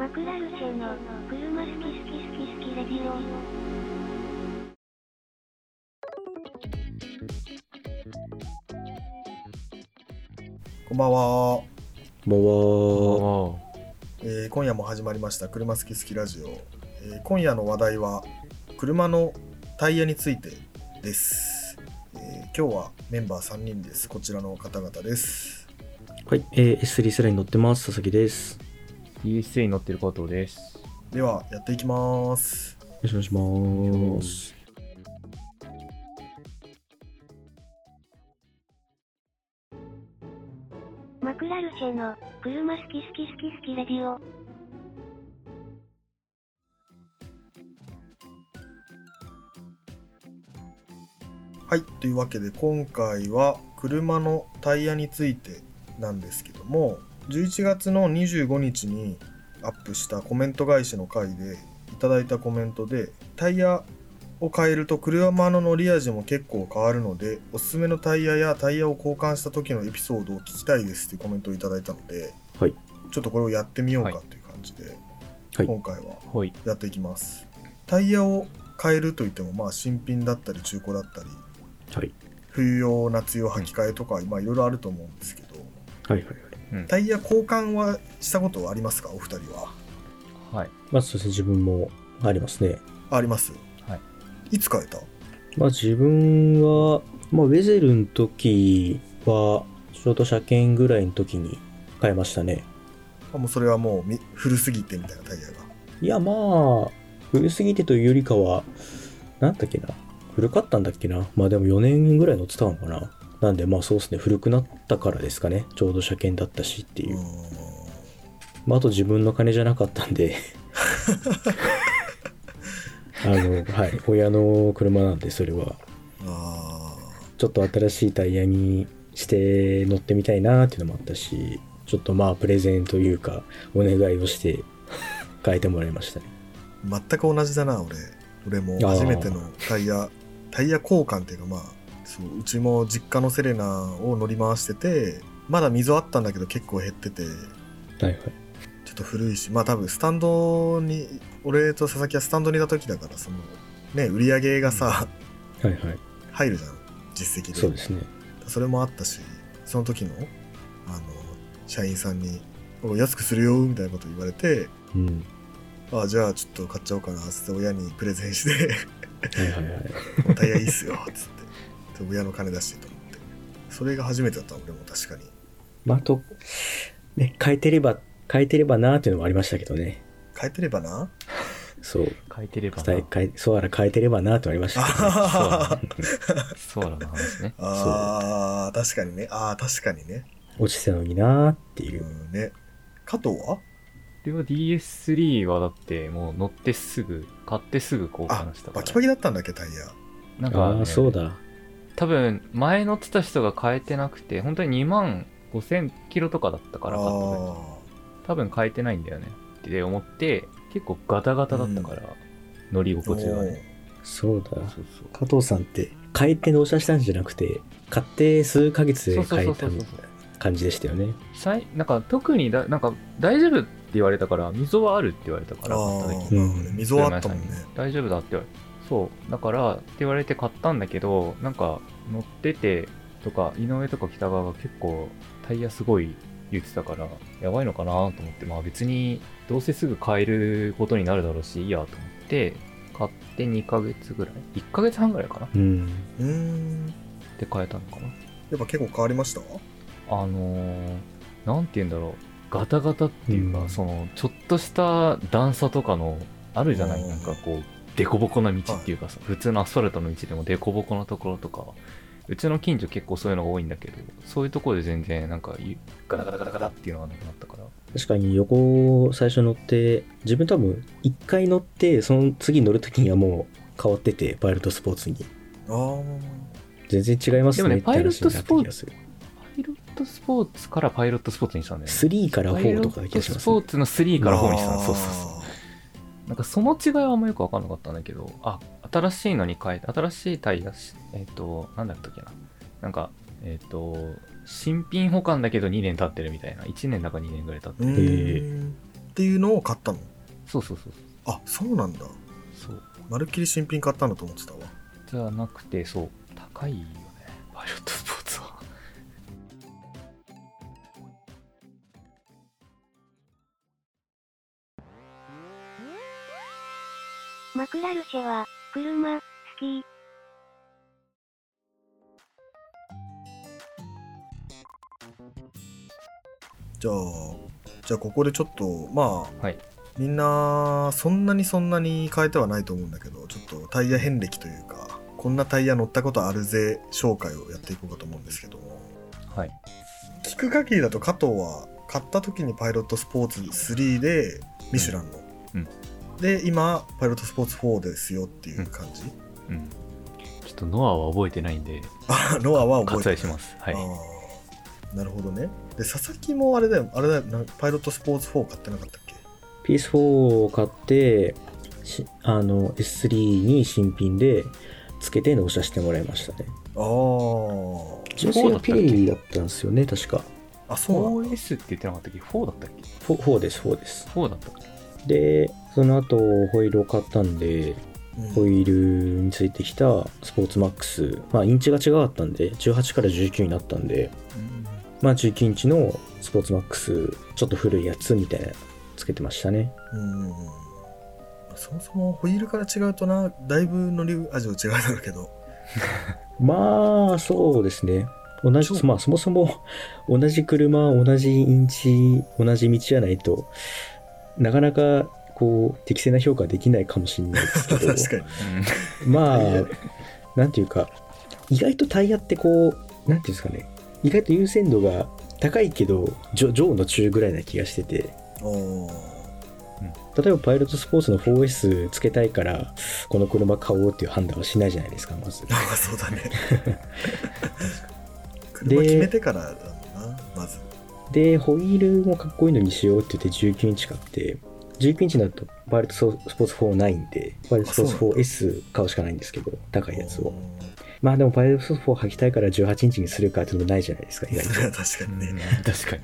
マクラルチェの車好き好き好き好きレディオ。こんばんは、こんばんは。えー今夜も始まりました車好き好きラジオ、えー今夜の話題は車のタイヤについてです、えー今日はメンバー3人です。こちらの方々です。はい、えー、S3 スライン乗ってます。佐々木です。USA に乗ってる加藤です。ではやっていきますよろしくお願いします。マクラルチェの車好き好き好き好きレディオはいというわけで今回は車のタイヤについてなんですけども11月の25日にアップしたコメント返しの回でいただいたコメントでタイヤを変えると車の乗り味も結構変わるのでおすすめのタイヤやタイヤを交換した時のエピソードを聞きたいですっていうコメントをいただいたのではい。ちょっとこれをやってみようかはいという感じで、はい今回ははい。やっていきますタイヤを変えるといってもまあ新品だったり中古だったりはい。冬用夏用履き替えとか、まあいろいろあると思うんですけどはいはいはい。タイヤ交換はしたことはありますか？お二人ははい。まあ、そして自分もありますね。あります？はいいつ変えた？まあ自分は、まあウェゼルの時は、ちょうど車検ぐらいの時に買いましたね。あもうそれはもうみ古すぎてみたいなタイヤがいやまあ、古すぎてというよりかは、なんだっけな。古かったんだっけな。まあでも4年ぐらい乗ってたのかな。なんでまあそうですね。古くなったからですかね。ちょうど車検だったしっていう。まあ、あと自分の金じゃなかったんで。あのはい。親の車なんでそれは。あちょっと新しいタイヤにして乗ってみたいなっていうのもあったしちょっとまあプレゼンというかお願いをして変えてもらいましたね。ー全く同じだな俺。俺も初めてのタイヤタイヤ交換っていうかまあそううちも実家のセレナを乗り回しててまだ溝あったんだけど結構減っててはいはい。ちょっと古いしまあ多分スタンドに俺と佐々木はスタンドにいた時だからそのね売り上げがさ、はいはい。入るじゃん実績で。そうですね。それもあったしその時のあの社員さんに「お安くするよ」みたいなこと言われてうん「あじゃあちょっと買っちゃおうかな」っつって親にプレゼンして。はいはいはい「タイヤいいっすよ」っつってで親の金出してと思って。それが初めてだった俺も確かに。まああとね変えてれば変えてればなーっていうのもありましたけどね。変えてればな？そう。書いてればな。そうあら変えてればなーってありましたけど、ね、あそうだな話ね。あー確かにね。ああ確かにね。落ちてたのになーっていう。うんね。加藤は？では DS3 はだってもう乗ってすぐ、買ってすぐ交あ換したから。バキバキだったんだっけタイヤ。なんか、ね、ああそうだ多分前乗ってた人が変えてなくて、本当に2万5000キロとかだったから買った時あ多分変えてないんだよね。って思って、結構ガタガタだったから、乗りー心地がね。そうだ。そうそう。加藤さんって変えて納車したんじゃなくて買って数ヶ月で変えたみたいな感じでしたよね。さいなんか特にだなんか大丈夫って言われたから溝はあるって言われたからうん。溝はあったもんね。大丈夫だって言われそう。だからって言われて買ったんだけどなんか乗っててとか井上とか北川が結構タイヤすごい言ってたからやばいのかなと思ってまあ別にどうせすぐ買えることになるだろうしいいやと思って買って2ヶ月ぐらい1ヶ月半ぐらいかなうん。うーん。で買えたのかな。やっぱ結構変わりました？あのー、なんて言うんだろう、ガタガタっていうか、うん。その、ちょっとした段差とかの、あるじゃない？うん。なんかこう、デコボコな道っていうかさ、普通のアスファルトの道でもデコボコなところとか、うちの近所結構そういうのが多いんだけど、そういうところで全然なんか、ゆガタガタガタガタっていうのがなくなったから、確かに横最初乗って自分多分1回乗ってその次乗る時にはもう変わっててパイロットスポーツにああ全然違いますねでもねって話になった気がするパイロットスポーツからパイロットスポーツにしたんだよね。3から4とかな気がしパイロットます、ね、スポーツの3から4にしたの。そうそうそう。あなんかその違いはあんまよく分かんなかったんだけど、あ、新しいのに変えて、新しいタイヤし、えっ、と、なんだったっけな。なんか、えっ、と、新品保管だけど2年経ってるみたいな。1年だか2年ぐらい経ってーうる。っっていうのを買ったの？そうそうそうあそうなんだそう。そう。まるっきり新品買ったんだと思ってたわじゃなくて、そう。高いよね。パイロットクラルシェは、車、好き。じゃあじゃあここでちょっとまあはい。みんなそんなにそんなに変えてはないと思うんだけどちょっとタイヤ遍歴というかこんなタイヤ乗ったことあるぜ紹介をやっていこうかと思うんですけどもはい。聞く限りだと加藤は買った時にパイロットスポーツ3でミシュランの、うんで今パイロットスポーツ4ですよっていう感じ、うん。ちょっとノアは覚えてないんで、あノアは覚えてない割愛します。はい。なるほどねで佐々木もあれだよあれだよなパイロットスポーツ4買ってなかったっけ？PS4 を買って、しあの S3 に新品でつけて納車してもらいましたね。ああ純正はピレリだったんですよね、確か。あそうなんだ 4S って言ってなかったっけ ?4 だったっけ？4, 4です、4です。?4 だったっけ？で、その後、ホイールを買ったんで、うん。ホイールについてきたスポーツマックス、まあ、インチが違かったんで、18から19になったんで、まあ、19インチのスポーツマックス、ちょっと古いやつみたいなのつけてましたね。うん。そもそもホイールから違うとなだいぶ乗り味は違うだろうけど。まあ、そうですね。同じまあ、そもそも同じ車、同じインチ、同じ道じゃないと、なかなか、こう、適正な評価できないかもしれないですけど、確かに。まあタイヤ、なんていうか、意外とタイヤってこう、なんていうんですかね、意外と優先度が高いけど、上上の中ぐらいな気がしてて、例えばパイロットスポーツの 4S つけたいから、この車買おうっていう判断はしないじゃないですか、まず。ああそうだね。車決めてからだもんなまずで、ホイールもかっこいいのにしようって言って19インチ買って、19インチだとパイロットスポーツ4ないんで、パイロットスポーツあそうなんだ 4S 買うしかないんですけど、高いやつをお。まあでもパイロットスポーツ4履きたいから18インチにするかっていうのもないじゃないですか、意外と。確かにね、確かに。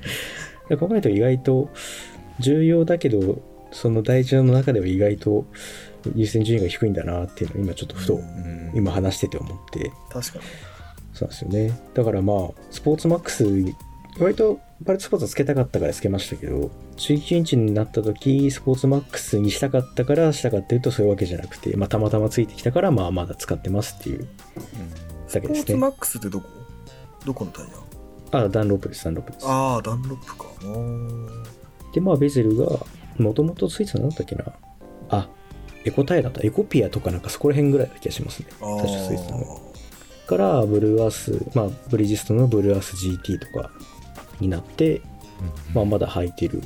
で考えると意外と重要だけど、その大事の中では意外と優先順位が低いんだなっていうのを今ちょっとふとうん今話してて思って、確かにそうなんですよね。だからまあ、スポーツマックス、割とスポーツはつけたかったからつけましたけど、19インチになった時、スポーツマックスにしたかったからしたかっていうとそういうわけじゃなくて、まあたまたまついてきたから、まあまだ使ってますっていうだスポけですね。ーツマックスってどこ？どこのタイヤ？あ、ダンロップです、ダンロップです。ああダンロップかあーで、まあベゼルが、もともとついてたのなんだっけな？あ、エコタイヤだった。エコピアとかなんかそこら辺ぐらいな気がしますね。あ確かついてたのから、ブルーアース、まあブリヂストンのブルーアース GT とかになって、まあ、まだ履いてる。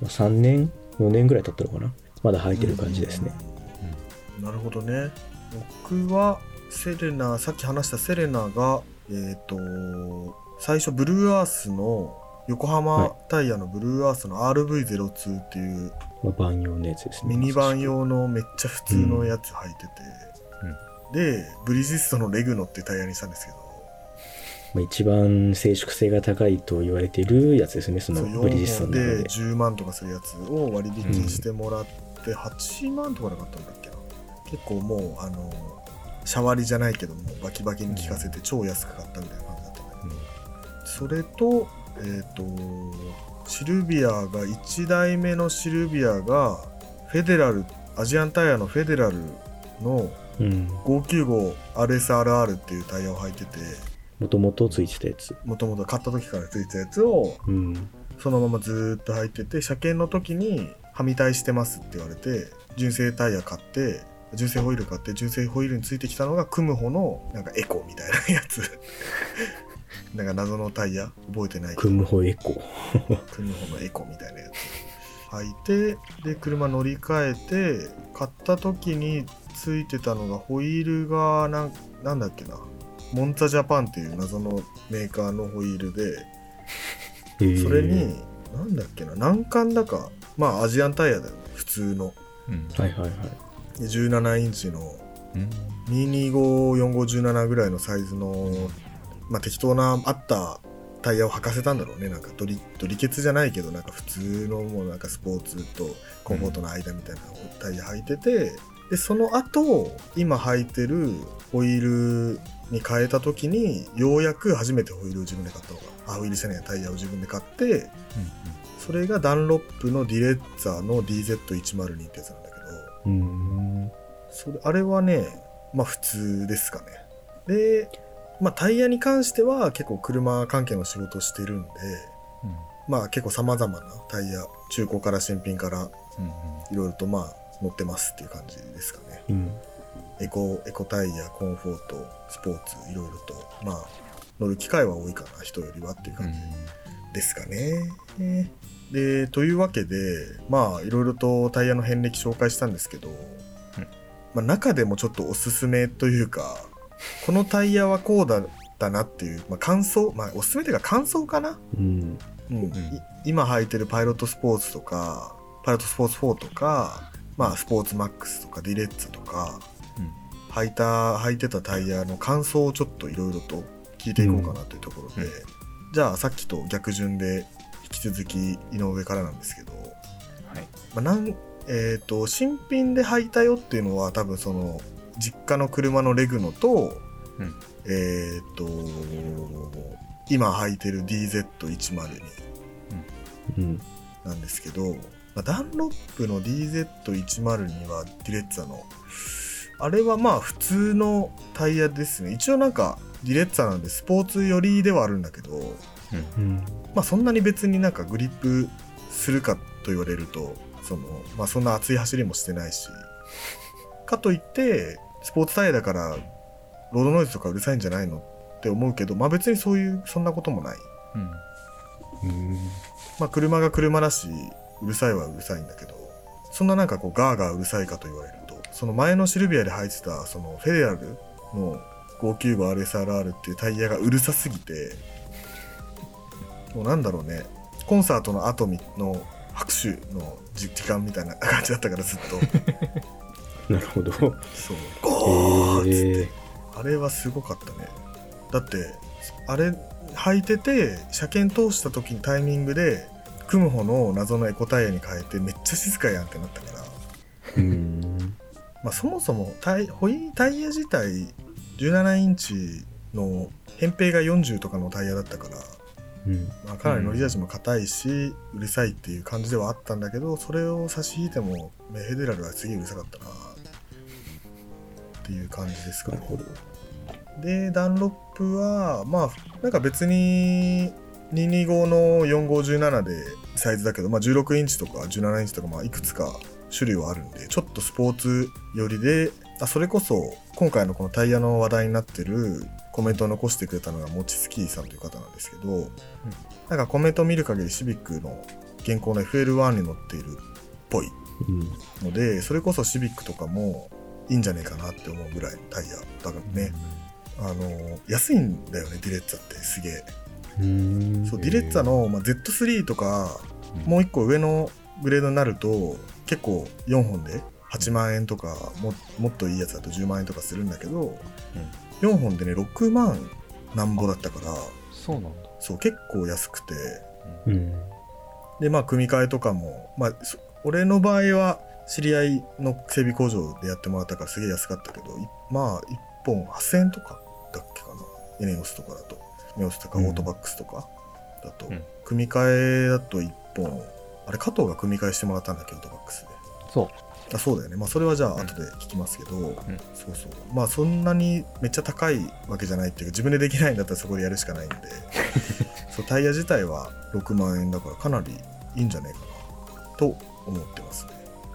まあ3年 ?4 年ぐらい経ったのかな？まだ履いてる感じですね。うんなるほどね僕はセレナさっき話したセレナがえっ、と最初ブルーアースの横浜タイヤのブルーアースの RV02 っていうまあ、万用のやつですね。ミニバン用のめっちゃ普通のやつ履いてて、でブリヂストンのレグノっていうタイヤにしたんですけどまあ、一番静粛性が高いと言われているやつですね。そのブリヂストン4本での中で。10万とかするやつを割引してもらって8万とかなかったんだっけな結構もうあのシャワリじゃないけどもバキバキに効かせて超安く買ったみたいな感じだったんだけど、それとえっ、とシルビアが1台目のシルビアがフェデラルアジアンタイヤのフェデラルのうん。595RSRR っていうタイヤを履いててもともとついてたやつ。もともと買った時からついてたやつをうん。そのままずーっと履いてて車検の時に「はみタイしてます」って言われて純正タイヤ買って純正ホイール買って純正ホイールについてきたのがクムホのなんかエコみたいなやつ なんか謎のタイヤ？覚えてないクムホエコ。クムホのエコみたいなやつ履いてで車乗り換えて買った時についてたのがホイールがなんなんだっけなモンツァジャパンっていう謎のメーカーのホイールでそれに、なんだっけな、難関だか、まあアジアンタイヤだよね、普通の。うん。はいはいはい。で17インチのうん。2254517ぐらいのサイズの、まあ適当なあったタイヤを履かせたんだろうねなんかドリドリケツじゃないけどなんか普通のもうなんかスポーツとコンフォートの間みたいなタイヤ履いててでその後今履いてるホイールに変えた時にようやく初めてホイールを自分で買ったのがあホイールじゃないタイヤを自分で買ってそれがダンロップのディレッツァーの DZ102 ってやつなんだけどうーん。それあれはねまあ普通ですかねでまあタイヤに関しては結構車関係の仕事をしてるんでうんまあ結構様々なタイヤ中古から新品からうんうんいろいろとまあ乗ってますっていう感じですかねうん。エコエコタイヤコンフォートスポーツいろいろとまあ乗る機会は多いかな人よりはっていう感じですかね。でというわけでまあいろいろとタイヤの遍歴紹介したんですけど、まあ、中でもちょっとおすすめというかこのタイヤはこうだったなっていう、まあ、感想まあおすすめというか感想かな、うん。うん。い今履いてるパイロットスポーツとかパイロットスポーツ4とか、まあ、スポーツマックスとかディレッツァとかうん履いた履いてたタイヤの感想をちょっといろいろと聞いていこうかなというところで、うん。じゃあさっきと逆順で引き続き井上からなんですけど、はい。まあなんえー、と新品で履いたよっていうのは多分その実家の車のレグノと、うん。えっ、と今履いてる DZ102 うん。なんですけど、まあ、ダンロップの DZ102 はディレッツァのあれはまあ普通のタイヤですね一応なんかディレッツァなんでスポーツ寄りではあるんだけどうん。まあそんなに別になんかグリップするかと言われるとそのまあそんな熱い走りもしてないしかといってスポーツタイヤだからロードノイズとかうるさいんじゃないのって思うけどまあ別にそういうそんなこともないうんうん。まあ車が車だしうるさいはうるさいんだけどそんななんかこうガーガーうるさいかと言われるとその前のシルビアで履いてたそのフェデラルの 595RSRR っていうタイヤがうるさすぎてもうなんだろうね。コンサートの後の拍手の時時間みたいな感じだったからずっと。なるほど。そう。ゴーっつって、ええあれはすごかったね。だってあれ履いてて車検通した時にタイミングでクムホの謎のエコタイヤに変えてめっちゃ静かやんってなったから、うん。まあ、そもそもタイホイタイヤ自体17インチの扁平が40とかのタイヤだったから、うん。まあ、かなり乗り味も硬いし、うるさいっていう感じではあったんだけどそれを差し引いてもメヘデラルはすげえうるさかったなっていう感じですかね。でダンロップはまあなんか別に225の4517でサイズだけど、まあ、16インチとか17インチとか、まあ、いくつか種類はあるんでちょっとスポーツ寄りであそれこそ今回のこのタイヤの話題になってるコメントを残してくれたのがモチスキーさんという方なんですけど、なんかコメントを見る限りシビックの現行の FL1 に乗っているっぽいうん。のでそれこそシビックとかもいいんじゃねえかなって思うぐらいのタイヤだからね、あの安いんだよねディレッツァってすげえ。うん。そうディレッツァの、まあ、Z3 とかもう一個上のグレードになると結構4本で8万円とかももっといいやつだと10万円とかするんだけど、4本でね6万なんぼだったからそうなんだ。そう結構安くて。うん。でまあ組み替えとかも、まあ、そ俺の場合は知り合いの整備工場でやってもらったからすげえ安かったけどいまあ1本8000円とかだっけかな。エネオスとかだと。エネオスとかオうん。ートバックスとかだと、うん。組み替えだと1本あれ加藤が組み替えしてもらったんだっけオートバックスで。そう。あそうだよね。まあそれはじゃあ後で聞きますけど、そうそう。まあそんなにめっちゃ高いわけじゃないっていうか自分でできないんだったらそこでやるしかないんで。そうタイヤ自体は6万円だからかなりいいんじゃないかなと思ってますね。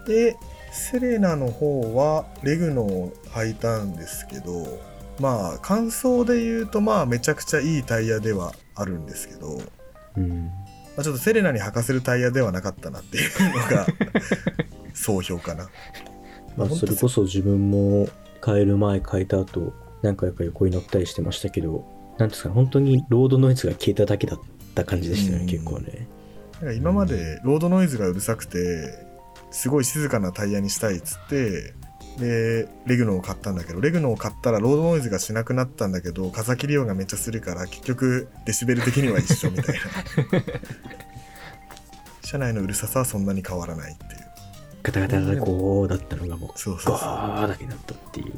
でセレナの方はレグノを履いたんですけどまあ感想で言うとまあめちゃくちゃいいタイヤではあるんですけど、うん。まあ、ちょっとセレナに履かせるタイヤではなかったなっていうのが 総評かな。まあ、それこそ自分も変える前変えた後何回か横に乗ったりしてましたけどなんですかね本当にロードノイズが消えただけだった感じでしたよね、うん。結構ね。なんか今までロードノイズがうるさくてすごい静かなタイヤにしたいっつってでレグノを買ったんだけどレグノを買ったらロードノイズがしなくなったんだけど風切り音がめっちゃするから結局デシベル的には一緒みたいな。車内のうるささはそんなに変わらないっていう。ガタガタガタこうだったのがもうゴそうそうそう。ーだけになったっていう。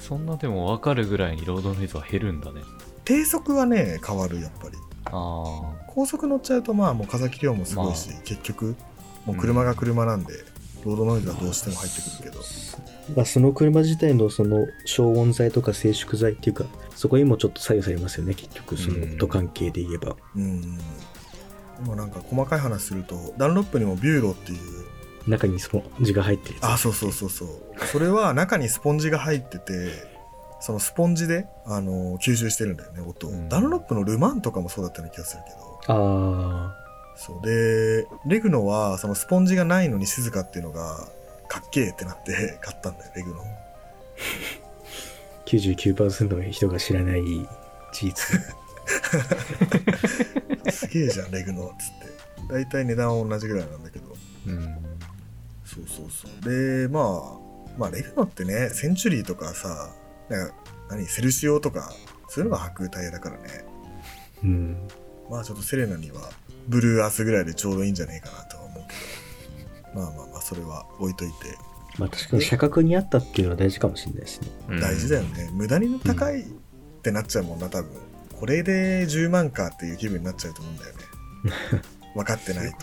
そんなでも分かるぐらいにロードノイズは減るんだね。低速はね変わるやっぱり。あ高速乗っちゃうとまあもう風切り音もすごいし、結局もう車が車なんで、ロードノイズはどうしても入ってくるけど、まあ、その車自体のその消音材とか静粛材っていうかそこにもちょっと左右されますよね結局その音関係で言えば、うん。今なんか細かい話するとダンロップにもビューロっていう中にスポンジが入ってるあそうそうそうそう。それは中にスポンジが入っててそのスポンジで、あの吸収してるんだよね音を、うん。ダンロップのルマンとかもそうだったような気がするけど。あそう。でレグノはそのスポンジがないのに静かっていうのがかっけえってなって 買ったんだよレグノ。ー99%の人が知らない事実。すげえじゃんレグノっつって。大体値段は同じぐらいなんだけど。あうん。そうそうそう。でまあまあレグノってねセンチュリーとかさなんか何セルシオとかそういうのが履くタイヤだからね。うん。まあちょっとセレナにはブルーアースぐらいでちょうどいいんじゃねえかなとは思うけど。まあまあまあそれは置いといて。まあ確かに車格にあったっていうのは大事かもしれないですね。うん。大事だよね、無駄に高いってなっちゃうもんな多分。これで10万かっていう気分になっちゃうと思うんだよね。分かってないと。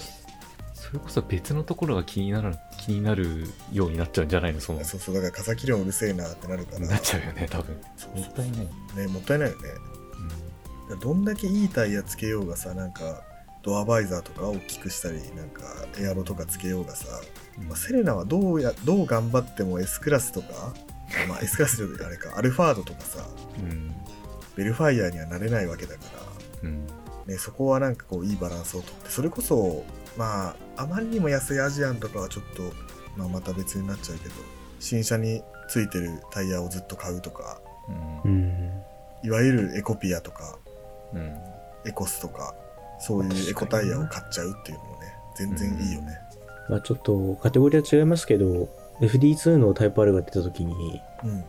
それこそ別のところが気になる気になるようになっちゃうんじゃないのその。そうそうだから風切り音うるせえなってなるから。なっちゃうよね多分。そうもったいない、ねもったいないよね。どんだけいいタイヤつけようがさなんかドアバイザーとか大きくしたりなんかエアロとかつけようがさ、うんまあ、セレナはどうやどう頑張っても S クラスとか、まあ、S クラスよりあれか アルファードとかさうん。ベルファイヤーにはなれないわけだかうん。ら、ね、そこはなんかこういいバランスをとってそれこそまああまりにも安いアジアンとかはちょっと、まあ、また別になっちゃうけど新車についてるタイヤをずっと買うとかううんん。いわゆるエコピアとかうん。エコスとかそういうエコタイヤを買っちゃうっていうのもね全然いいよね、まあちょっとカテゴリーは違いますけど FD2 のタイプ R が出た時にうん。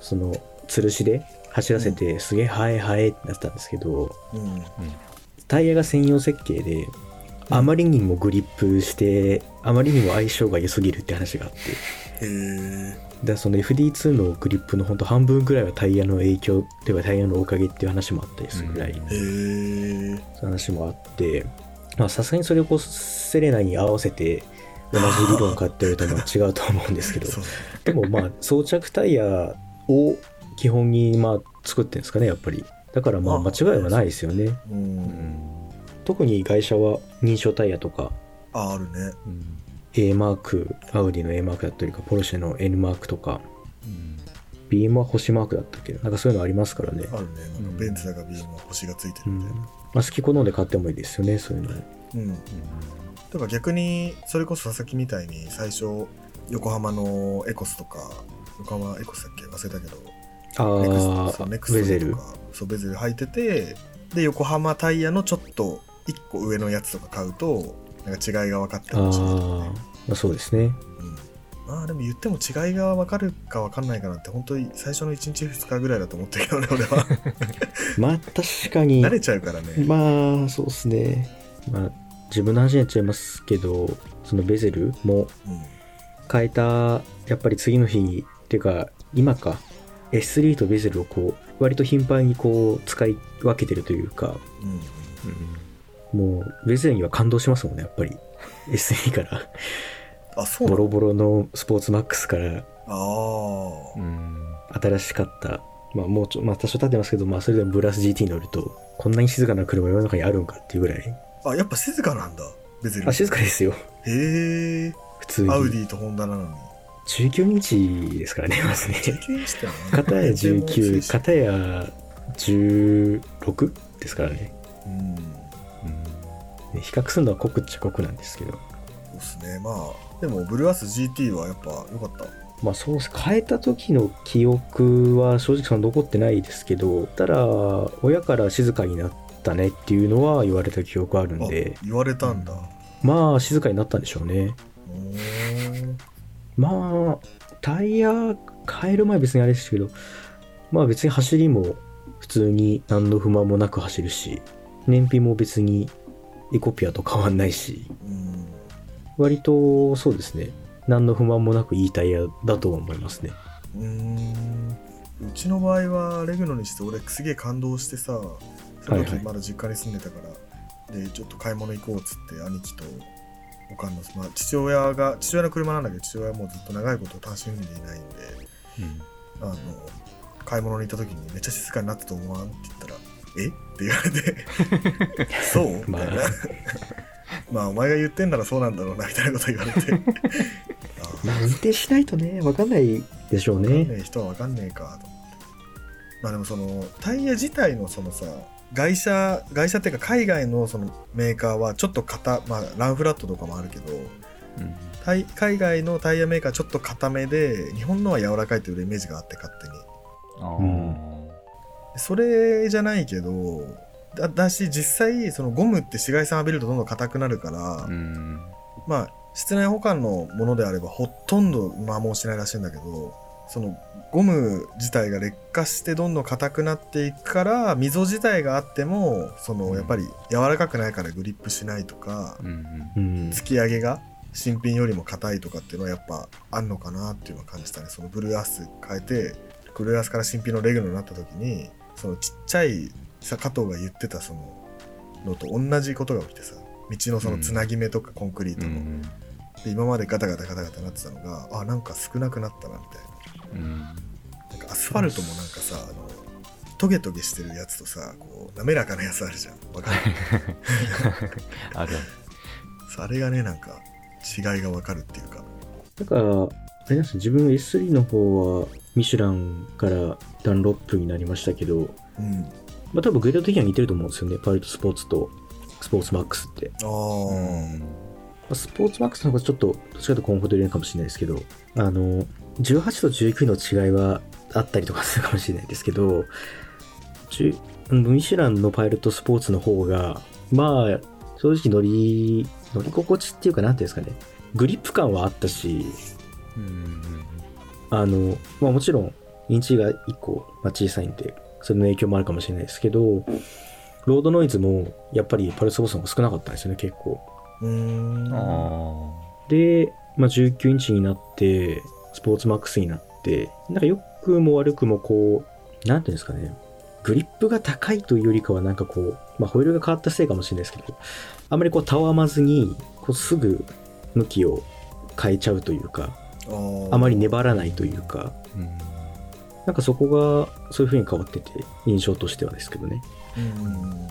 その吊るしで走らせてすげえハエハエってなったんですけどうん。タイヤが専用設計であまりにもグリップしてあまりにも相性が良すぎるって話があって。へえだからその FD2 のグリップのほんと半分ぐらいはタイヤの影響というかタイヤのおかげっていう話もあったりするぐらい、うん。話もあってまあさすがにそれをこうセレナに合わせて同じ理論かっていうとまあ違うと思うんですけどでもまあ装着タイヤを基本にまあ作ってるんですかねやっぱり。だからまあ間違いはないですよね。ううん。ん。特に会社は認証タイヤとか。ああるね。うん A マークアウディの A マークだったりかポルシェの N マークとか。うん。ビームは星マークだったっけ？なんかそういうのありますからね。あるね。なん。かベンツだかビームは星がついてうんるみたいなまあ、好き好んで買ってもいいですよねそういうの。うん、だから逆にそれこそ佐々木みたいに最初横浜のエコスとか横浜エコスだっけ？忘れたけど。あトそうネあクストベゼル。とかそうベゼル履いててで横浜タイヤのちょっと1個上のやつとか買うとなんか違いが分かってあほしいね、ーまあそうですね。うん、まあでも言っても違いが分かるか分かんないかなって本当に最初の1日2日ぐらいだと思ってるけどね俺は。まあ確かに。慣れちゃうからね、まあそうですね。まあ自分の話になっちゃいますけどそのベゼルもうん。変えたやっぱり次の日っていうか今か S3 とベゼルをこう割と頻繁にこう使い分けてるというか。うんもうベゼルには感動しますもんねやっぱり。S3 から。あそうボロボロのスポーツマックスから。ああうん。新しかった。まあもうちょまあ多少経ってますけどまあそれでもブラス GT に乗るとこんなに静かな車世の中にあるんかっていうぐらい。あやっぱ静かなんだベゼルあ静かですよ。へえ普通に。アウディとホンダなのに。19インチですからねまずね。19インチってのはね。片や全然もう19薄い。片や16ですからね。うんね比較するのは濃くっちゃ濃くなんですけど。そうっすね。まあでもブルーアース GT はやっぱ良かった。まあそうです変えた時の記憶は正直その残ってないですけどただ親から静かになったねっていうのは言われた記憶あるんあで言われたんだ。まあ静かになったんでしょうね。まあタイヤ変える前別にあれですけど、まあ別に走りも普通に何の不満もなく走るし、燃費も別にエコピアと変わんないし、うん。割とそうですね、何の不満もなくいいタイヤだとは思いますね。うーん。うちの場合はレグノにして俺すげえ感動してさそのはい。はい時まだ実家に住んでたから、でちょっと買い物行こうっつって兄貴とおかんの、まあ、父親が父親の車なんだけど父親はもうずっと長いこと単身赴任でいないんでうん。あの買い物に行った時にめっちゃ静かになったと思わんって言ったら「え？っ?」て言われて「そう?」みまあたいな。まあ。お前が言ってんならそうなんだろうなみたいなこと言われて。あまあ運転しないとね、わかんないでしょう分かんねね。え人は分かんねえかとまあでもそのタイヤ自体のそのさ外車外車っていうか海外のそのメーカーはちょっと硬まあランフラットとかもあるけどうん。タイ海外のタイヤメーカーちょっと硬めで日本のは柔らかいというイメージがあって勝手に。あーうんそれじゃないけどだだし実際そのゴムって紫外線浴びるとどんどん硬くなるから、うん。まあ室内保管のものであればほとんど摩耗しないらしいんだけどそのゴム自体が劣化してどんどん硬くなっていくから溝自体があってもそのやっぱり柔らかくないからグリップしないとか。突き上げが新品よりも硬いとかっていうのはやっぱあんのかなっていうのを感じたね。そのブルーアース変えてブルーアースから新品のレグノになった時にそのちっちゃいさ加藤が言ってたそののと同じことが起きてさ道のそのつなぎ目とかコンクリートの、うん。で今までガタガタガタガタなってたのがあなんか少なくなったなみたいうん。ななんかアスファルトもなんかさあのトゲトゲしてるやつとさこう滑らかなやつあるじゃん。わかる？ある。そうあれがねなんか違いがわかるっていうか。だから、あれですよ自分 S3 の方はミシュランからダンロップになりましたけど、うんまあ多分グレード的には似てると思うんですよね。パイロットスポーツとスポーツマックスって。ああ、うんまあスポーツマックスの方がちょっと、どっちかというとコンフォート入れるかもしれないですけど、あの、18と19の違いはあったりとかするかもしれないですけど、10うんミシュランのパイロットスポーツの方が、まあ、正直乗り、乗り心地っていうか、なんていうんですかね、グリップ感はあったし、うんあの、まあもちろん、インチが1個、まあ、小さいんで、それの影響もあるかもしれないですけど、ロードノイズも、やっぱりパイロットスポーツの方が少なかったんですよね、結構。で、まあ、19インチになって、スポーツマックスになって、なんか良くも悪くもこう、なんていうんですかね、グリップが高いというよりかはなんかこう、まあ、ホイールが変わったせいかもしれないですけど、あまりこう、たわまずに、こう、すぐ向きを変えちゃうというか、あまり粘らないというか、ーうん。なんかそこがそういう風に変わってて、印象としてはですけどね。うん。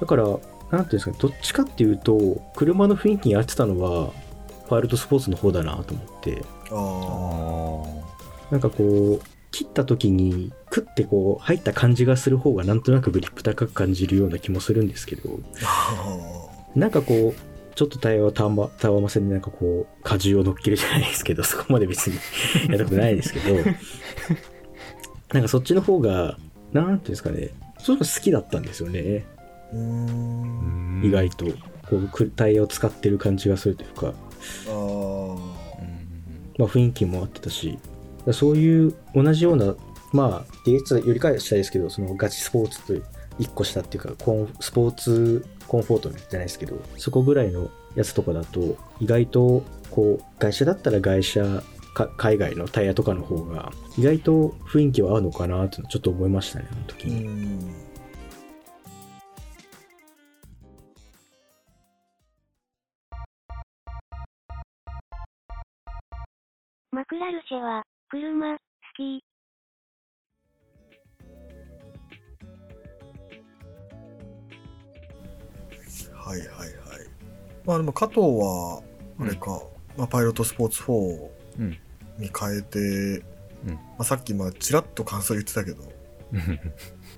だから、なんていうんですかね、どっちかっていうと、車の雰囲気に合ってたのは、パイロットスポーツの方だなと思って、なんかこう、切った時に、クッてこう、入った感じがする方がなんとなくグリップ高く感じるような気もするんですけど、あなんかこう、ちょっとタイヤをたわたわませになんかこう、荷重を乗っけるじゃないですけど、そこまで別に。やったことないですけど、なんかそっちの方が、なんていうんですかね、それが好きだったんですよね。意外と。こう、くタイヤを使ってる感じがするというか、あまあ雰囲気もあってたし、そういう同じような、まあ、DX よりかはしたいですけど、そのガチスポーツと一個下っていうか、コンスポーツコンフォートじゃないですけど、そこぐらいのやつとかだと、意外と、こう、外車だったら外車、か海外のタイヤとかの方が、意外と雰囲気は合うのかなっていうのはちょっと思いましたね、あの時うに。んマクラルシェは、車、好き。はいはいはい。まあでも加藤はあれか、まあ、パイロットスポーツ4うん。に変えて、うん。まあ、さっきまあちらっと感想言ってたけど。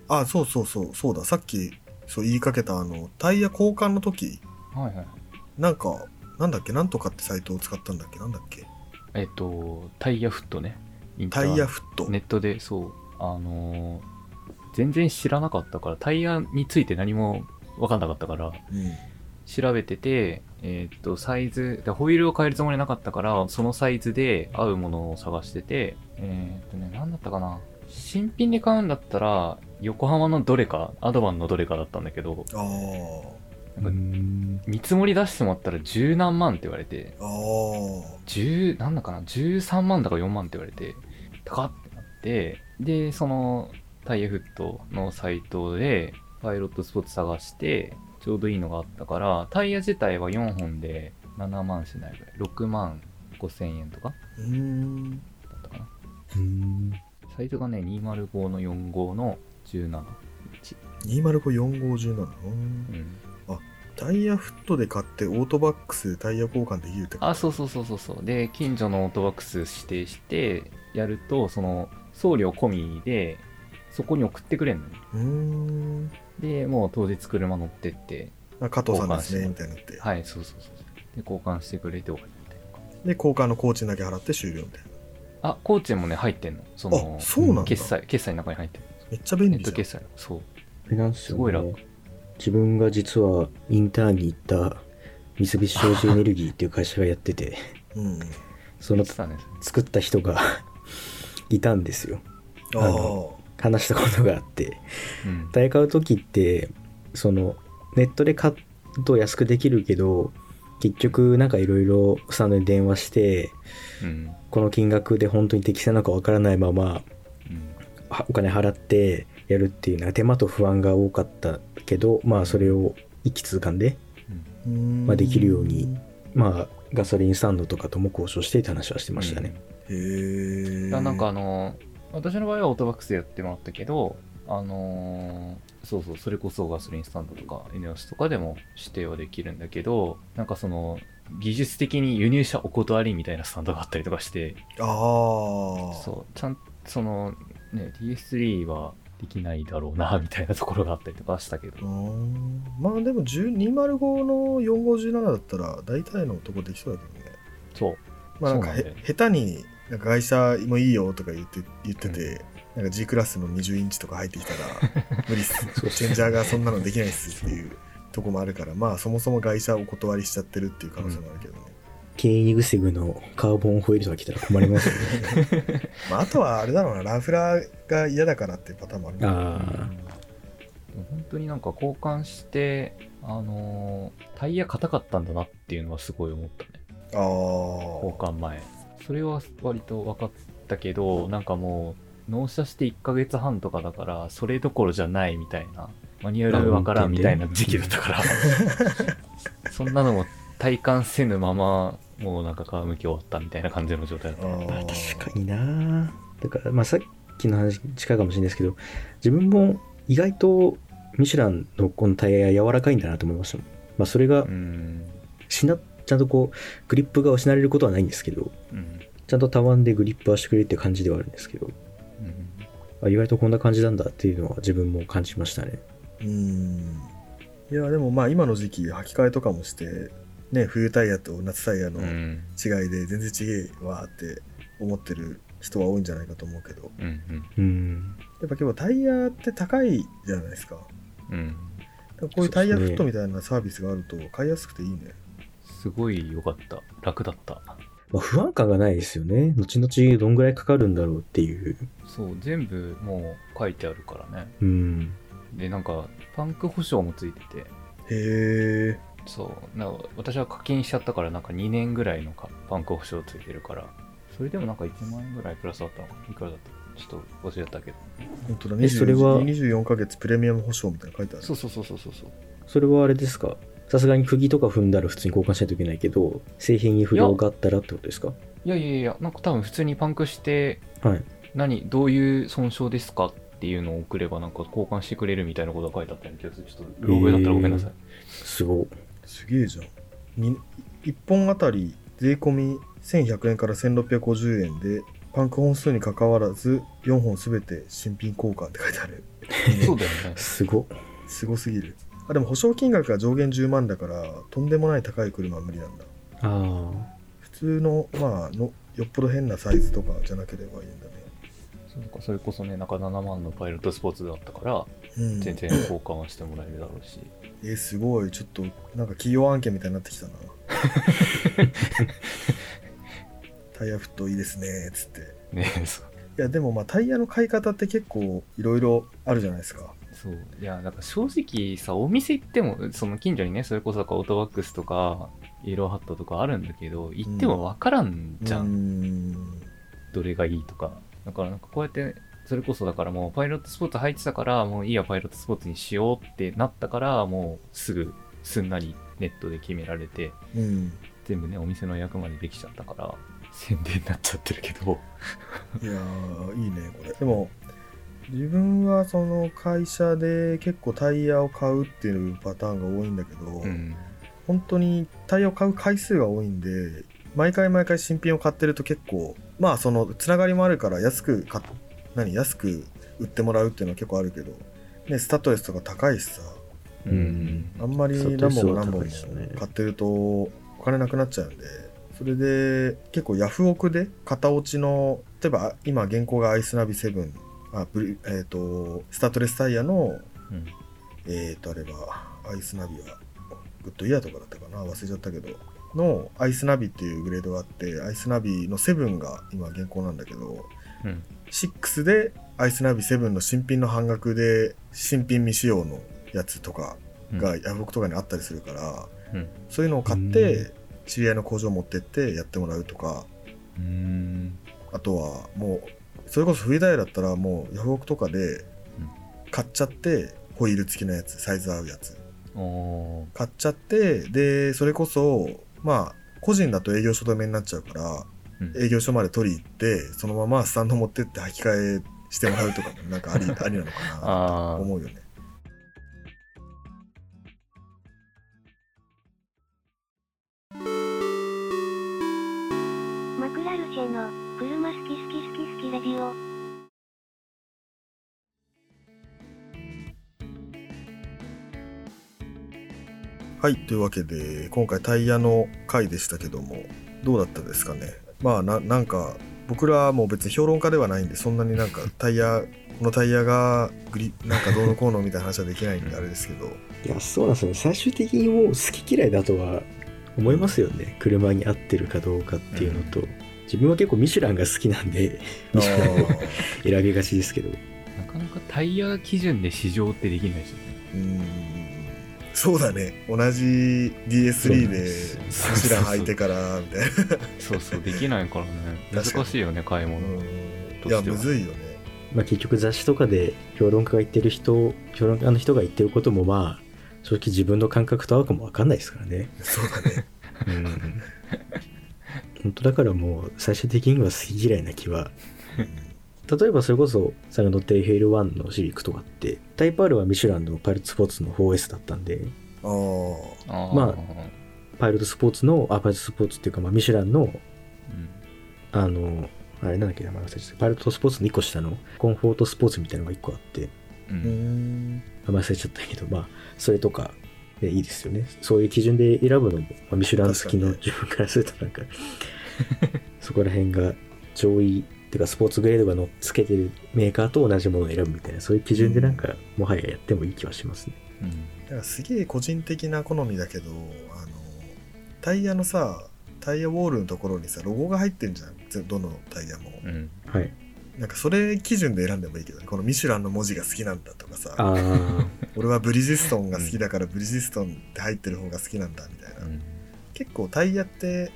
あそうそうそうそうだ。さっきそう言いかけたあのタイヤ交換の時。はいはい。なんかなんだっけなんとかってサイトを使ったんだっけなんだっけ？えっとタイヤフットね。タイヤフット、ネットでそう。あのー全然知らなかったからタイヤについて何も分かんなかったからうん。調べててえーっと、サイズ、でホイールを変えるつもりなかったから、そのサイズで合うものを探してて、えーっとね、なんだったかな。新品で買うんだったら、横浜のどれか、アドバンのどれかだったんだけど、なんか見積もり出してもらったら十何万って言われて、ああ10、なんだかな、13万だか4万って言われて、高っってなって、で、そのタイヤフットのサイトで、パイロットスポット探して、ちょうどいいのがあったから、タイヤ自体は4本で7万しないぐらい、6万5千円とかうーんだったかな。うんサイズがね、205の45の17。205-450なのうんうん。タイヤフットで買ってオートバックスでタイヤ交換できるってあ、そうそうそうそうそう。で、近所のオートバックス指定してやると、その送料込みで、そこに送ってくれんのね。で、もう当日車乗ってって、あ加藤さんですねみたいになってはい、そうそうそうそう。で、交換してくれて終わりみた。で交換の工賃だけ払って終了みたいなあ、コーチもね、入ってんの。そのあ、そうなんだ決済、決済の中に入ってる。めっちゃ便利じゃんネット決済の。そう。あれなんですよ、ね、すごい楽自分が実はインターンに行った三菱商事エネルギーっていう会社がやっててうんその言ってたね。作った人が いたんですよあああ話したことがあってうん。タイヤ買う時ってそのネットで買うと安くできるけど結局なんかいろいろスタンドに電話してうん。この金額で本当に適正なのかわからないままうん。はお金払ってやるっていうのは手間と不安が多かったけどまあそれを一気通貫でうーんまあできるようにまあガソリンスタンドとかとも交渉してって話はしてましたね、へえいやなんかあの私の場合はオートバックスでやってもらったけどあのーそうそうそれこそガソリンスタンドとかエネオスとかでも指定はできるんだけどなんかその技術的に輸入車お断りみたいなスタンドがあったりとかしてああそうちゃんそのね TS3 はできないだろうなみたいなところがあったりとかしたけど。まあでも10 205の4517だったら大体のとこできそうだけどね。そう。まあなんか下手になんか外車もいいよとか言って言ってて、なんか G クラスの20インチとか入ってきたら 無理っす。チェンジャーがそんなのできないっすっていうとこもあるからまあそもそも外車お断りしちゃってるっていう可能性もあるけどね、ケイニグセグのカーボンホイールとか来たら困りますよね。まあ、あとはあれだろうな。ラフラーが嫌だからっていうパターンもある。あでも本当になんか交換してあのータイヤ硬かったんだなっていうのはすごい思ったね。あ交ー換前それは割と分かったけどなんかもう納車して1ヶ月半とかだからそれどころじゃないみたいなマニュアル分からんみたいな時期だったから。そんなのも体感せぬままもうなんか皮むき終わったみたいな感じの状態だった。確かにな。だからまあさっきの話に近いかもしれないですけど自分も意外とミシュランのこのタイヤ柔らかいんだなと思いましたまあそれがうん。しなちゃんとこうグリップが失われることはないんですけどうん。ちゃんとたわんでグリップはしてくれるって感じではあるんですけどうん。あ意外とこんな感じなんだっていうのは自分も感じましたね。うーん。いやでもまあ今の時期履き替えとかもしてね冬タイヤと夏タイヤのうん違いで全然違えわーって思ってる人は多いんじゃないかと思うけど。うんうん。うん。やっぱ結構タイヤって高いじゃないですか。うん。こういうタイヤフットみたいなサービスがあると買いやすくていいねすごい良かった。楽だった。まあ、不安感がないですよね。後々どんぐらいかかるんだろうっていう。そう全部もう書いてあるからね。うん。でなんかパンク保証もついてて。へえ。そうな私は課金しちゃったからなんか2年ぐらいのかパンク保証ついてるから。それでもなんか1万円ぐらいプラスだったのかな。いくらだった？ちょっと忘れたけど。本当だ。えそれは24ヶ月プレミアム保証みたいなの書いてある。そうそうそうそうそうそう。それはあれですか？さすがに釘とか踏んだら普通に交換しないといけないけど製品に不良があったらってことですか？いやいやいやなんか多分普通にパンクしてはい。何どういう損傷ですかっていうのを送ればなんか交換してくれるみたいなことが書いてあったような気がする。ちょっとログだったらごめんなさい、すごすげえじゃん。に1本あたり税込み1100円から1650円でパンク本数にかかわらず4本すべて新品交換って書いてある。そうだよね。すごすごすぎるあでも保証金額が上限10万だからとんでもない高い車は無理なんだ。あ普通のまあのよっぽど変なサイズとかじゃなければいいんだね。なんかそれこそね、なんか7万のパイロットスポーツだったから、うん。全然交換はしてもらえるだろうし。えーすごい。ちょっとなんか企業案件みたいになってきたな。タイヤフットいいですねつって。ねそう。いやでもまあタイヤの買い方って結構いろいろあるじゃないですかそう。いや、なんか正直さ、お店行っても、その近所にね、それこそオートバックスとか、イエローハットとかあるんだけど、行っても分からんじゃ。うんんどれがいいとか。だからなんかこうやって、それこそだからもうパイロットスポーツ入ってたから、もういいやパイロットスポーツにしようってなったから、もうすぐすんなりネットで決められて、うん全部ね、お店の役までできちゃったから、宣伝になっちゃってるけど。いやーいいねこれでも自分はその会社で結構タイヤを買うっていうパターンが多いんだけど、うん。本当にタイヤを買う回数が多いんで毎回毎回新品を買ってると結構まあそのつながりもあるから安く買っ何安く売ってもらうっていうのは結構あるけど、ね、スタッドレスとか高いしさううんん。あんまり何本も何本も買ってるとお金なくなっちゃうんでそれで結構ヤフオクで型落ちの例えばあ今現行がアイスナビ7あブリえっ、とスタッドレスタイヤのうん。えー、とあればアイスナビはグッドイヤーとかだったかな？忘れちゃったけどのアイスナビっていうグレードがあってアイスナビの7が今現行なんだけどうん。6でアイスナビ7の新品の半額で新品未使用のやつとかがヤフオクとかにあったりするから、うん。そういうのを買って知り合いの工場持ってってやってもらうとかうん。あとはもうそれこそ冬タイヤだったらもうヤフオクとかで買っちゃってホイール付きのやつサイズ合うやつ。買っちゃってでそれこそまあ個人だと営業所止めになっちゃうからうん営業所まで取り行ってそのままスタンド持ってって履き替えしてもらうとかもなんかあり ありなのかなああ。思うよねはいというわけで今回タイヤの回でしたけどもどうだったですかね？まあななんか僕らはもう別に評論家ではないんでそんなになんか タイヤこのタイヤがグリなんかどうのこうのみたいな話はできないんであれですけどいや、そうなんですよね。最終的にもう好き嫌いだとは思いますよね。車に合ってるかどうかっていうのと。自分は結構ミシュランが好きなんで、ミシュランを選びがちですけど。なかなかタイヤ基準で試乗ってできないですよね。うーんそうだね。同じ DS3 でそうなんですよミシュラン履いてからみたいな。そうそう、できないからね。難しいよね、買い物。うん。いやむずいよね。まあ結局雑誌とかで評論家が言ってる人、評論家の人が言ってることもまあ、正直自分の感覚と合うかもわかんないですからね。そうだね。うん。本当だからもう最終的には好き嫌いな気は例えばそれこそさんが乗ってるヘイル1のシビックとかってタイプ R はミシュランのパイロットスポーツの 4S だったんであああパイロットスポーツのあパイロットスポーツっていうか、まあ、ミシュランのうん。あのあれなんだっけ名前忘れちゃった。パイロットスポーツの1個下のコンフォートスポーツみたいなのが1個あってうん。名前忘れちゃったけどまあそれとかでいいですよね。そういう基準で選ぶのも、まあ、ミシュラン好きの自分からするとなんかそこら辺が上位っていうかスポーツグレードが乗っつけてるメーカーと同じものを選ぶみたいなそういう基準でなんか、もはややってもいい気はしますね。うん。だからすげえ個人的な好みだけどあのタイヤのさタイヤウォールのところにさロゴが入ってんじゃん。ぜどのタイヤも、うん。はい。なんかそれ基準で選んでもいいけどね。このミシュランの文字が好きなんだとかさ。ああ 俺はブリヂストンが好きだからブリヂストンって入ってる方が好きなんだみたいな、うん。結構タイヤって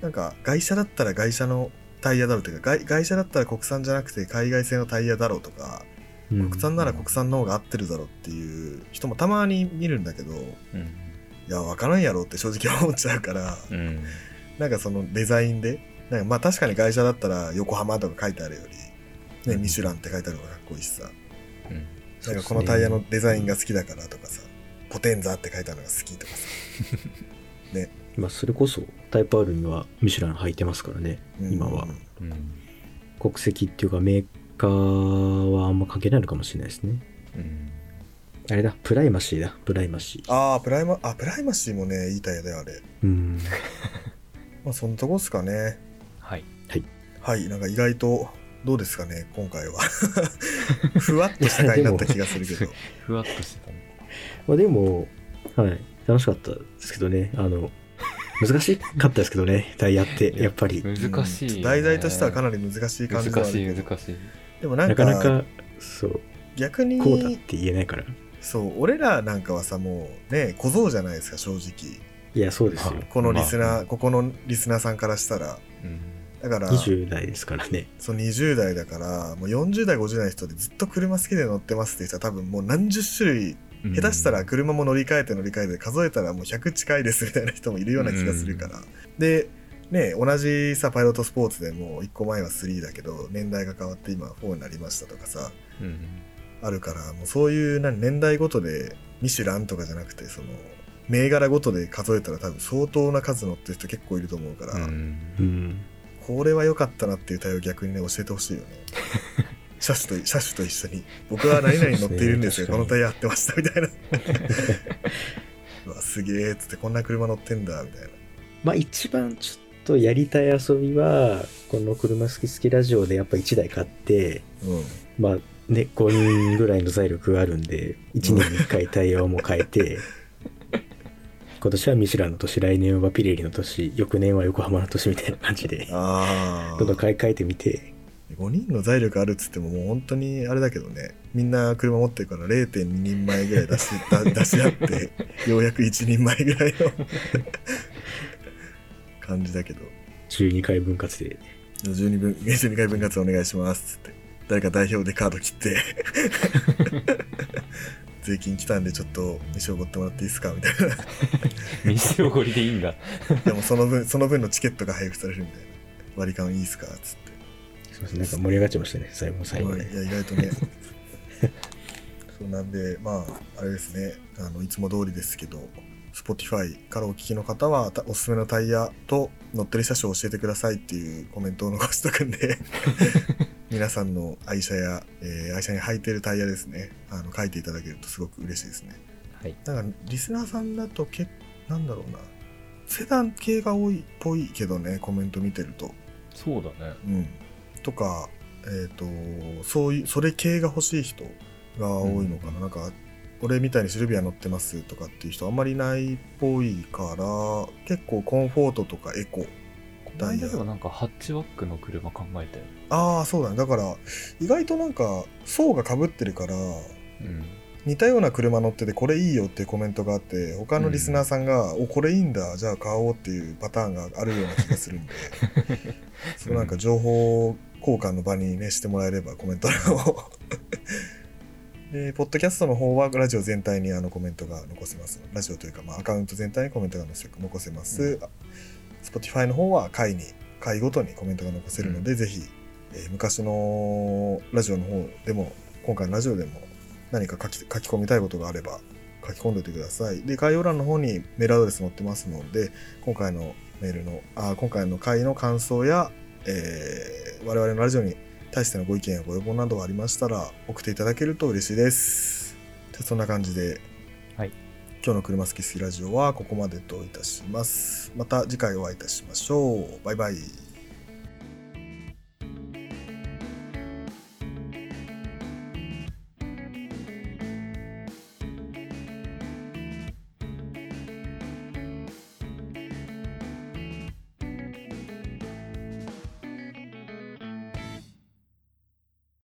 なんか外車だったら外車のタイヤだろうというか外外車だったら国産じゃなくて海外製のタイヤだろうとか国産なら国産の方が合ってるだろうっていう人もたまに見るんだけどいうん。や分からんやろって正直思っちゃうからうん。なんかそのデザインでなんかまあ確かに外車だったら横浜とか書いてあるより、ね、うん。ミシュランって書いてある方がかっこいいしさ。うん。なんかこのタイヤのデザインが好きだからとかさポテンザって書いてあるのが好きとかさ まあそれこそタイプ R にはミシュラン履いてますからねうん。今は。うん。国籍っていうかメーカーはあんま関係ないのかもしれないですね。うん。あれだプライマシーだプライマシー。ああプライマあプライマシーもねいいタイヤだよあれ。うん。まあそんなとこっすかね。はい。はいなんか意外とどうですかね今回は。ふわっとした回になった気がするけど。ふわっとしてたね。まあでも、はい、楽しかったですけどね、あの、難しかったですけどね、タイヤって、やっぱり。難しいよね、うん題材としてはかなり難しい感じ難しい、難しい。でもなんかなかなか、そう、逆にこうだって言えないから。そう俺らなんかはさもうね小僧じゃないですか正直いや、そうですよ。このリスナー、まあここのリスナーさんからしたらうん。だから20代ですからね。そう20代だからもう40代50代の人でずっと車好きで乗ってますって人は多分もう何十種類うん下手したら車も乗り換えて乗り換えて数えたらもう100近いですみたいな人もいるような気がするから、でね同じさパイロットスポーツでも1個前は3だけど年代が変わって今4になりましたとかさうん。あるからもうそういう何年代ごとでミシュランとかじゃなくてその銘柄ごとで数えたら多分相当な数乗ってる人結構いると思うから、うん。うん。これは良かったなっていう対応を逆にね教えてほしいよね 車種と車種と一緒に僕は何々乗っているんですよ。このタイヤ合ってましたみたいな。うわすげえっつってこんな車乗ってんだみたいな。まあ一番ちょっとやりたい遊びは、この車好き好きラジオでやっぱ1台買って、うん。まあね、5人ぐらいの財力があるんで、1年に1回タイヤをもう変えて、今年はミシュランの年、来年はピレリの年、翌年は横浜の年みたいな感じで、あどんどんあ買い替えてみて、5人の財力あるっつってももう本当にあれだけどねみんな車持ってるから0.2人前ぐらい出しだ 出し合ってようやく1人前ぐらいの 感じだけど。12回分割で、12分12回分割お願いしますっつって。誰か代表でカード切って。税金来たんでちょっと飯おごってもらっていいですかみたいな。店おごりでいいんだ。でもその分その分のチケットが配布されるみたいな。割り勘いいですかっつってなんか盛り上がっちゃいましたね、最後の最後で。いや意外とね。そうなんでまああれですね。あのいつも通りですけど Spotify からお聞きの方はたおすすめのタイヤと乗ってる車種を教えてくださいっていうコメントを残しとくんで。皆さんの愛車や、えー愛車に履いてるタイヤですね。あの書いていただけるとすごく嬉しいですね。はい。なんかリスナーさんだとけなんだろうな。セダン系が多いっぽいけどねコメント見てると。そうだね。うん、とか、えっとそういうそれ系が欲しい人が多いのかな、なんか俺みたいにシルビア乗ってますとかっていう人あんまりいないっぽいから結構コンフォートとかエコ。この間でもなんかハッチバックの車考えたよ。ああそうだね。だから意外となんか層がかぶってるからうん。似たような車乗っててこれいいよっていうコメントがあって他のリスナーさんが、おこれいいんだじゃあ買おうっていうパターンがあるような気がするんで。そのなんか情報交換の場にねしてもらえればコメント欄を。でポッドキャストの方はラジオ全体にあのコメントが残せます。ラジオというか、まあ、アカウント全体にコメントが残せます、Spotify の方は回に回ごとにコメントが残せるので、ぜひ、えー昔のラジオの方でも今回のラジオでも何か書き書き込みたいことがあれば書き込んでおいてください。で、概要欄の方にメールアドレス載ってますので、今回のメールの、あ今回の回の感想や、えー我々のラジオに対してのご意見やご要望などがありましたら送っていただけると嬉しいです。じゃあそんな感じで、はい今日の車好き好きラジオはここまでといたします。また次回お会いいたしましょう。バイバイ。